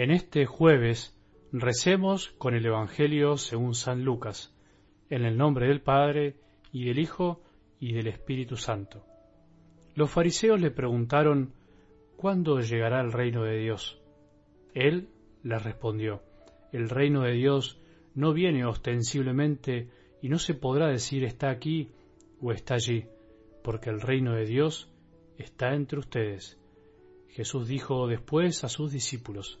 En este jueves recemos con el Evangelio según San Lucas, en el nombre del Padre, y del Hijo, y del Espíritu Santo. Los fariseos le preguntaron, ¿cuándo llegará el reino de Dios? Él les respondió, el reino de Dios no viene ostensiblemente y no se podrá decir está aquí o está allí, porque el reino de Dios está entre ustedes. Jesús dijo después a sus discípulos,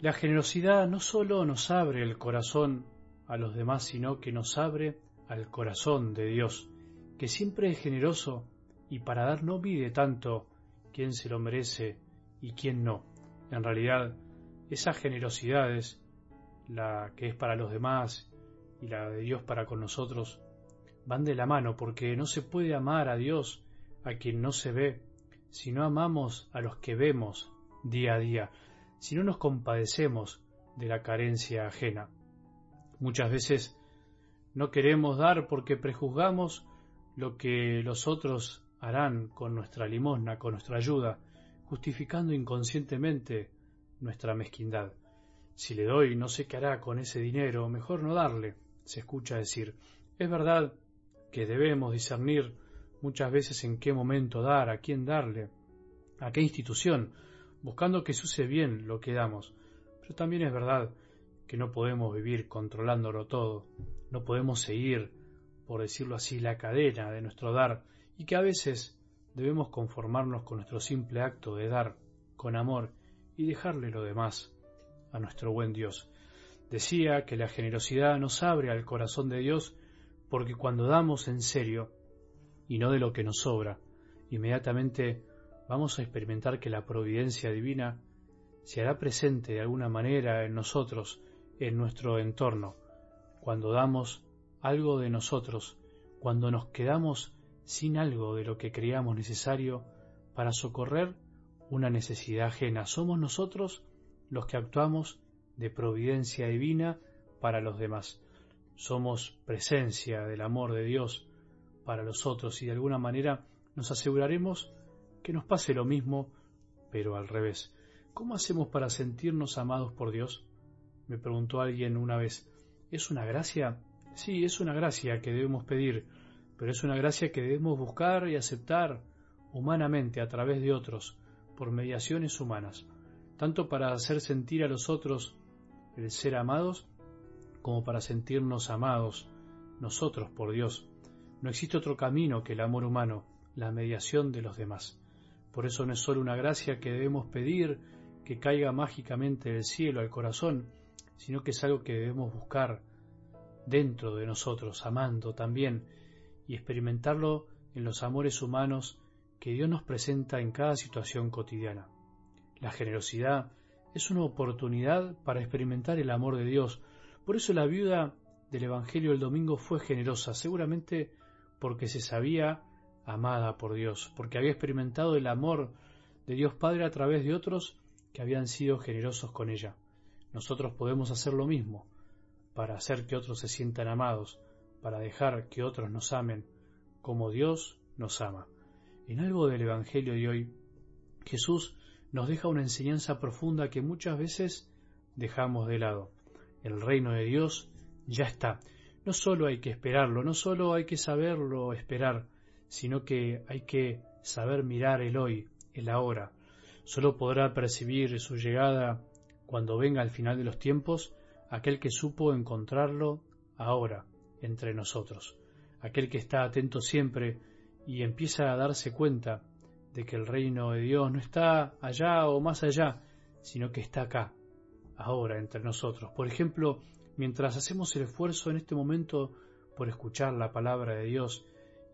La generosidad no solo nos abre el corazón a los demás, sino que nos abre al corazón de Dios, que siempre es generoso y para dar no mide tanto quién se lo merece y quién no. En realidad, esa generosidad es la que es para los demás y la de Dios para con nosotros, van de la mano, porque no se puede amar a Dios a quien no se ve, si no amamos a los que vemos día a día si no nos compadecemos de la carencia ajena. Muchas veces no queremos dar porque prejuzgamos lo que los otros harán con nuestra limosna, con nuestra ayuda, justificando inconscientemente nuestra mezquindad. Si le doy, no sé qué hará con ese dinero, mejor no darle, se escucha decir. Es verdad que debemos discernir muchas veces en qué momento dar, a quién darle, a qué institución, buscando que se use bien lo que damos. Pero también es verdad que no podemos vivir controlándolo todo, no podemos seguir, por decirlo así, la cadena de nuestro dar y que a veces debemos conformarnos con nuestro simple acto de dar con amor y dejarle lo demás a nuestro buen Dios. Decía que la generosidad nos abre al corazón de Dios porque cuando damos en serio y no de lo que nos sobra, inmediatamente vamos a experimentar que la providencia divina se hará presente de alguna manera en nosotros, en nuestro entorno, cuando damos algo de nosotros, cuando nos quedamos sin algo de lo que creíamos necesario para socorrer una necesidad ajena. Somos nosotros los que actuamos de providencia divina para los demás. Somos presencia del amor de Dios para los otros y de alguna manera nos aseguraremos que nos pase lo mismo, pero al revés. ¿Cómo hacemos para sentirnos amados por Dios? Me preguntó alguien una vez. ¿Es una gracia? Sí, es una gracia que debemos pedir, pero es una gracia que debemos buscar y aceptar humanamente a través de otros, por mediaciones humanas, tanto para hacer sentir a los otros el ser amados, como para sentirnos amados nosotros por Dios. No existe otro camino que el amor humano, la mediación de los demás. Por eso no es solo una gracia que debemos pedir que caiga mágicamente del cielo al corazón, sino que es algo que debemos buscar dentro de nosotros, amando también, y experimentarlo en los amores humanos que Dios nos presenta en cada situación cotidiana. La generosidad es una oportunidad para experimentar el amor de Dios. Por eso la viuda del Evangelio del domingo fue generosa, seguramente porque se sabía amada por Dios, porque había experimentado el amor de Dios Padre a través de otros que habían sido generosos con ella. Nosotros podemos hacer lo mismo, para hacer que otros se sientan amados, para dejar que otros nos amen como Dios nos ama. En algo del Evangelio de hoy, Jesús nos deja una enseñanza profunda que muchas veces dejamos de lado. El reino de Dios ya está. No solo hay que esperarlo, no solo hay que saberlo esperar, sino que hay que saber mirar el hoy, el ahora. Solo podrá percibir su llegada cuando venga al final de los tiempos aquel que supo encontrarlo ahora entre nosotros, aquel que está atento siempre y empieza a darse cuenta de que el reino de Dios no está allá o más allá, sino que está acá, ahora entre nosotros. Por ejemplo, mientras hacemos el esfuerzo en este momento por escuchar la palabra de Dios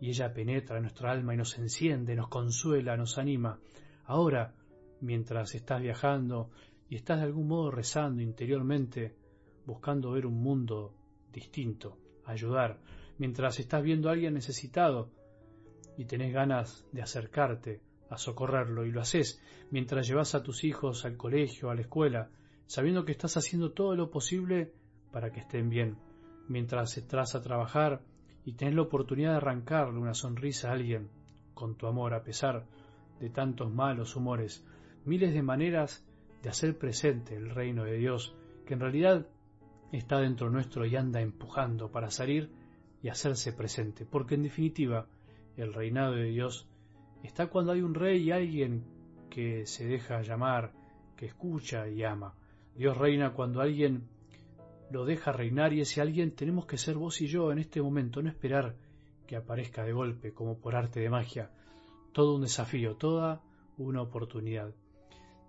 y ella penetra en nuestra alma y nos enciende, nos consuela, nos anima. Ahora, mientras estás viajando y estás de algún modo rezando interiormente, buscando ver un mundo distinto, ayudar, mientras estás viendo a alguien necesitado y tenés ganas de acercarte a socorrerlo y lo haces mientras llevas a tus hijos al colegio, a la escuela, sabiendo que estás haciendo todo lo posible para que estén bien, mientras estás a trabajar y tenés la oportunidad de arrancarle una sonrisa a alguien con tu amor a pesar de tantos malos humores, miles de maneras de hacer presente el reino de Dios, que en realidad está dentro nuestro y anda empujando para salir y hacerse presente, porque en definitiva el reinado de Dios está cuando hay un rey y alguien que se deja llamar, que escucha y ama. Dios reina cuando alguien lo deja reinar y ese alguien tenemos que ser vos y yo en este momento, no esperar que aparezca de golpe como por arte de magia. Todo un desafío, toda una oportunidad.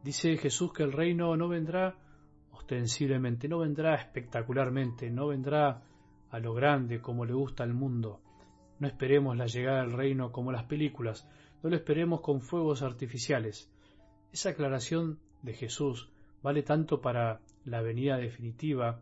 Dice Jesús que el reino no vendrá ostensiblemente, no vendrá espectacularmente, no vendrá a lo grande como le gusta al mundo. No esperemos la llegada del reino como las películas, no lo esperemos con fuegos artificiales. Esa aclaración de Jesús vale tanto para la venida definitiva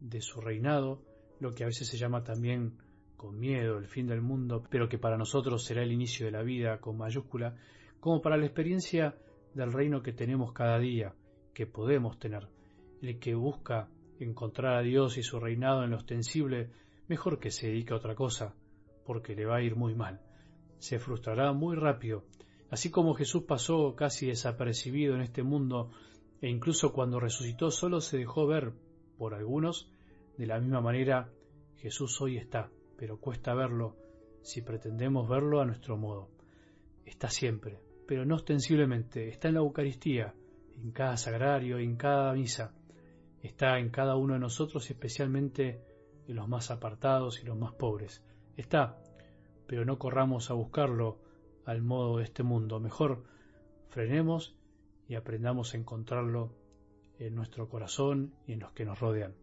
de su reinado, lo que a veces se llama también con miedo el fin del mundo, pero que para nosotros será el inicio de la vida con mayúscula, como para la experiencia del reino que tenemos cada día, que podemos tener. El que busca encontrar a Dios y su reinado en lo ostensible, mejor que se dedique a otra cosa, porque le va a ir muy mal. Se frustrará muy rápido. Así como Jesús pasó casi desapercibido en este mundo, e incluso cuando resucitó solo se dejó ver por algunos, de la misma manera Jesús hoy está, pero cuesta verlo si pretendemos verlo a nuestro modo. Está siempre, pero no ostensiblemente, está en la Eucaristía, en cada sagrario, en cada misa, está en cada uno de nosotros, especialmente en los más apartados y los más pobres. Está, pero no corramos a buscarlo al modo de este mundo. Mejor frenemos y aprendamos a encontrarlo en nuestro corazón y en los que nos rodean.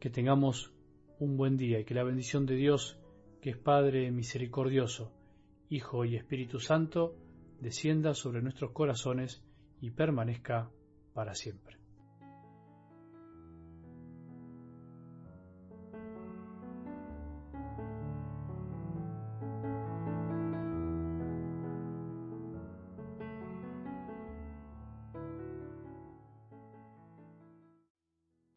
Que tengamos un buen día y que la bendición de Dios, que es Padre misericordioso, Hijo y Espíritu Santo, descienda sobre nuestros corazones y permanezca para siempre.